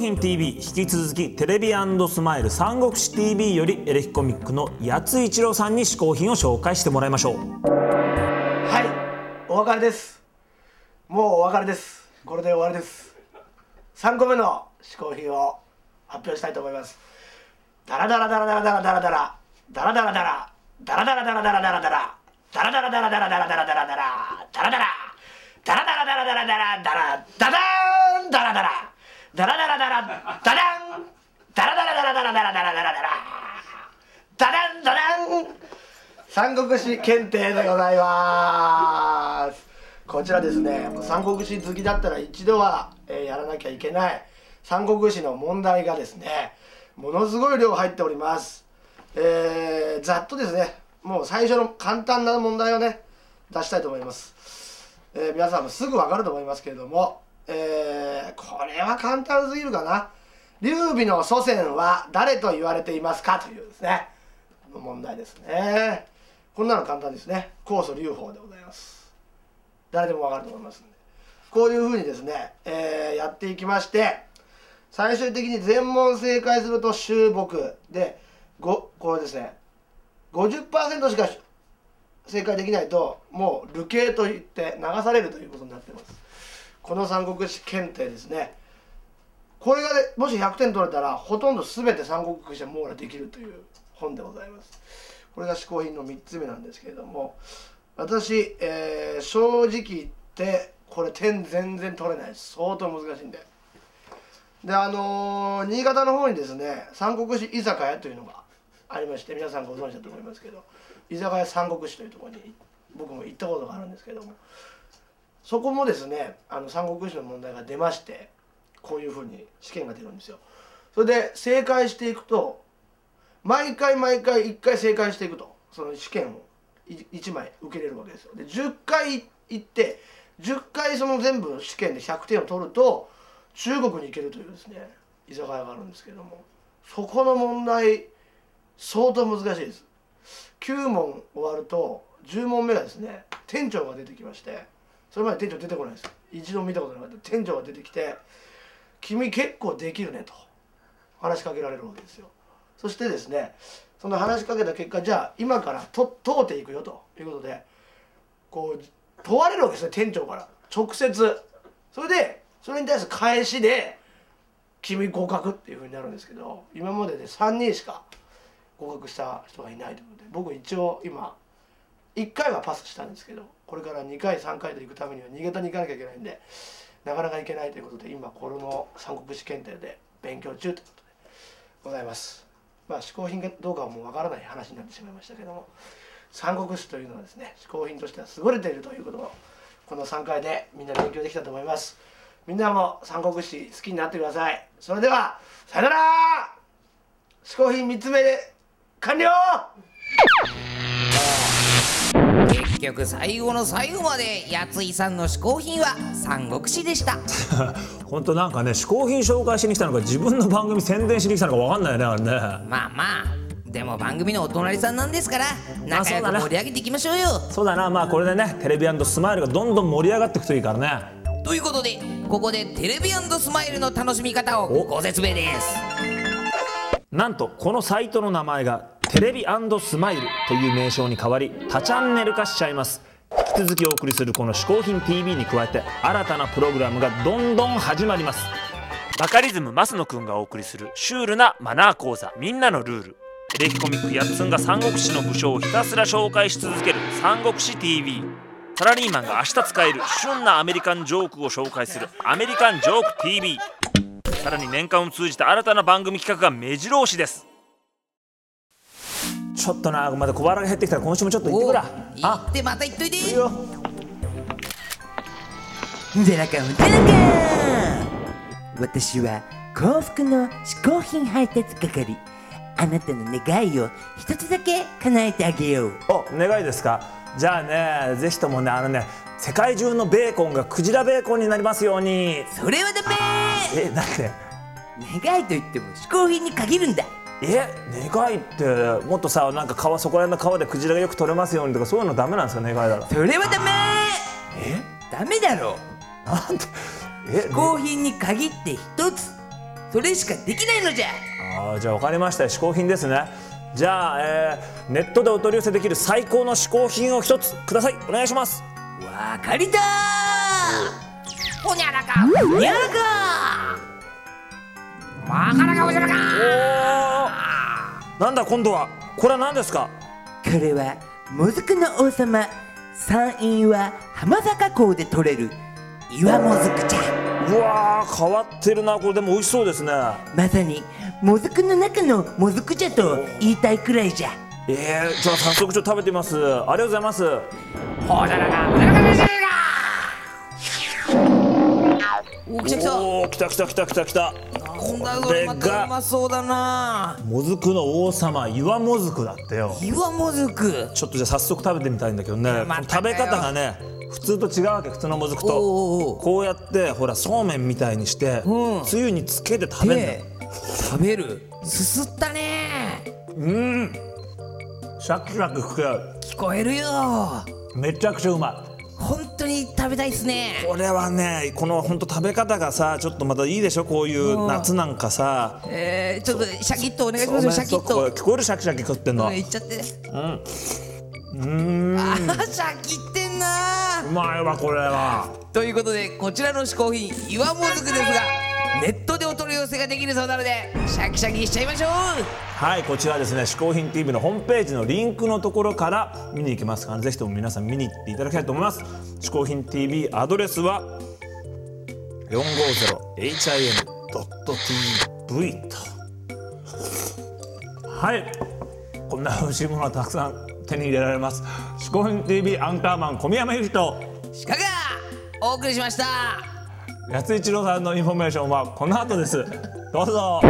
品 TV 引き続きテレビスマイル三国志 TV よりエレキコミックの八一郎さんに試行品を紹介してもらいましょう。はいお別れです。もうお別れです。これで終わりです。3個目の試行品を発表したいと思います。ダラダラダラダラダラダラダラダラ。ダラダラダラ。ダラダラダラダラダラ。ダラダラダラダラダラダラダラ。ダラダラ。ダラダラダラダラダラ。ダラダラダラダラ。ダラダラダラダダンダラダラダラダラダラダラダラダラダダンダダン三国志検定でございますこちらですね三国志好きだったら一度は、えーやらなきゃいけない三国志の問題がですねものすごい量入っておりますえー、ざっとですねもう最初の簡単な問題をね出したいと思います、えー皆さんもすぐ分かると思いますけれども、えーこれは簡単すぎるかな。劉備の祖先は誰と言われていますかというですね。問題ですね。こんなの簡単ですね。酵素劉邦でございます。誰でも分かると思いますんで。こういうふうにですね、えーやっていきまして最終的に全問正解すると終木でごこれですね50%しか正解できないともう流刑といって流されるということになってます。この三国志検定ですね。これがねもし100点取れたらほとんど全て三国志は網羅できるという本でございます。これが嗜好品の3つ目なんですけれども。私、えー正直言ってこれ点全然取れないです。相当難しいんで。であのー新潟の方にですね三国志居酒屋というのがありまして皆さんご存知だと思いますけど居酒屋三国志というところに僕も行ったことがあるんですけども。そこもですねあの三国志の問題が出ましてこういうふうに試験が出るんですよ。それで正解していくと毎回毎回1回正解していくとその試験を1枚受けれるわけですよ。で10回行って10回その全部試験で100点を取ると中国に行けるというですね居酒屋があるんですけどもそこの問題相当難しいです。9問終わると10問目がですね店長が出てきましてそれまで店長出てこないです一度見たことなかった。店長が出てきて「君結構できるね」と話しかけられるわけですよ。そしてですねその話しかけた結果じゃあ今からと通っていくよということでこう問われるわけですね店長から。直接。それでそれに対する返しで「君合格」っていうふうになるんですけど今までで3人しか合格した人がいないということで僕一応今1回はパスしたんですけどこれから2回3回と行くためには新潟に行かなきゃいけないんでなかなか行けないということで今この三国志検定で勉強中ということでございます。まあ嗜好品かどうかはもうわからない話になってしまいましたけども三国志というのはですね嗜好品としては優れているということをこの3回でみんな勉強できたと思います。みんなも三国志好きになってください。それではさよなら。嗜好品3つ目で完了。結局最後の最後までやついさんの嗜好品は三国志でした。本当なんかね嗜好品紹介しに来たのか自分の番組宣伝しに来たのかわかんないよねあれね。まあまあでも番組のお隣さんなんですから仲良く盛り上げていきましょうよ。そうだな。まあこれでねテレビスマイルがどんどん盛り上がっていくといいからね。ということでここでテレビスマイルの楽しみ方をご説明です。なんとこのサイトの名前がテレビスマイルという名称に変わり多チャンネル化しちゃいます。引き続きお送りするこの「嗜好品 TV」に加えて新たなプログラムがどんどん始まります。バカリズム増野くんがお送りするシュールなマナー講座みんなのルール。エレキコミックやっつんが三国志の武将をひたすら紹介し続ける三国志 TV サラリーマンが明日使える旬なアメリカンジョークを紹介するアメリカンジョーク TV さらに年間を通じて新たな番組企画が目白押しです。ちょっとなまだ小腹が減ってきたら今週もちょっと行ってくらお行ってまた行っといていいよ。ゼラカンゼラカン。私は幸福の嗜好品配達係。あなたの願いを一つだけ叶えてあげよう。お願いですか？じゃあねぜひともねあのね世界中のベーコンがクジラベーコンになりますように。それはダメ。えだって願いといっても嗜好品に限るんだえ願いってもっとさなんか川そこら辺の川でクジラがよく取れますようにとかそういうのダメなんですか願いだろそれはダメ。え？ダメだろ。なんで？え？嗜好品に限って一つ。それしかできないのじゃ。あーじゃあ分かりました。よ嗜好品ですね。じゃあ、えーネットでお取り寄せできる最高の嗜好品を一つください。お願いします。わかりたほにゃらか。ーやらまからかおじゃらか。おーなんだ今度は？これは何ですか？かこれはもずくの王様山陰は浜坂港で取れる岩もずくじゃうわー変わってるなこれ。でも美味しそうですね。まさにもずくの中のもずくじゃと言いたいくらいじゃ。えー、じゃあ早速ちょっと食べてみます。ありがとうございます。ほらららかおおー来た来た来た来た来たこんだこれまたうまそうだな。もずくの王様岩もずくだってよ。岩もずく。ちょっとじゃあ早速食べてみたいんだけどね、ま食べ方がね普通と違うわけ普通のもずくと。こうやってほらそうめんみたいにして、うん。つゆにつけて食べるんだでよ食べる。すすったね。うん。シャキシャキ聞こえるよ。めちゃくちゃうまい。本当に食べたいっすね。これはねこのほんと食べ方がさちょっとまたいいでしょ？こういう夏なんかさ。えー、ちょっとシャキッとお願いします。よシャキッそうめん聞こえるシャキシャキ食ってんのうんいっちゃって。うん。あーシャキってんなうまいわこれは。ということでこちらの嗜好品岩もずくですが寄せができるそうなのでシャキシャキしちゃいましょう。はいこちらはですね「嗜好品 TV」のホームページのリンクのところから見に行けますか。らぜひとも皆さん見に行っていただきたいと思います「嗜好品 TV」アドレスは 450hin.tv と。はいこんな美味しいものはたくさん手に入れられます「嗜好品 TV」アンカーマン小宮山雄飛と。鹿がお送りしました安一郎さんのインフォメーションはこの後です。どうぞ。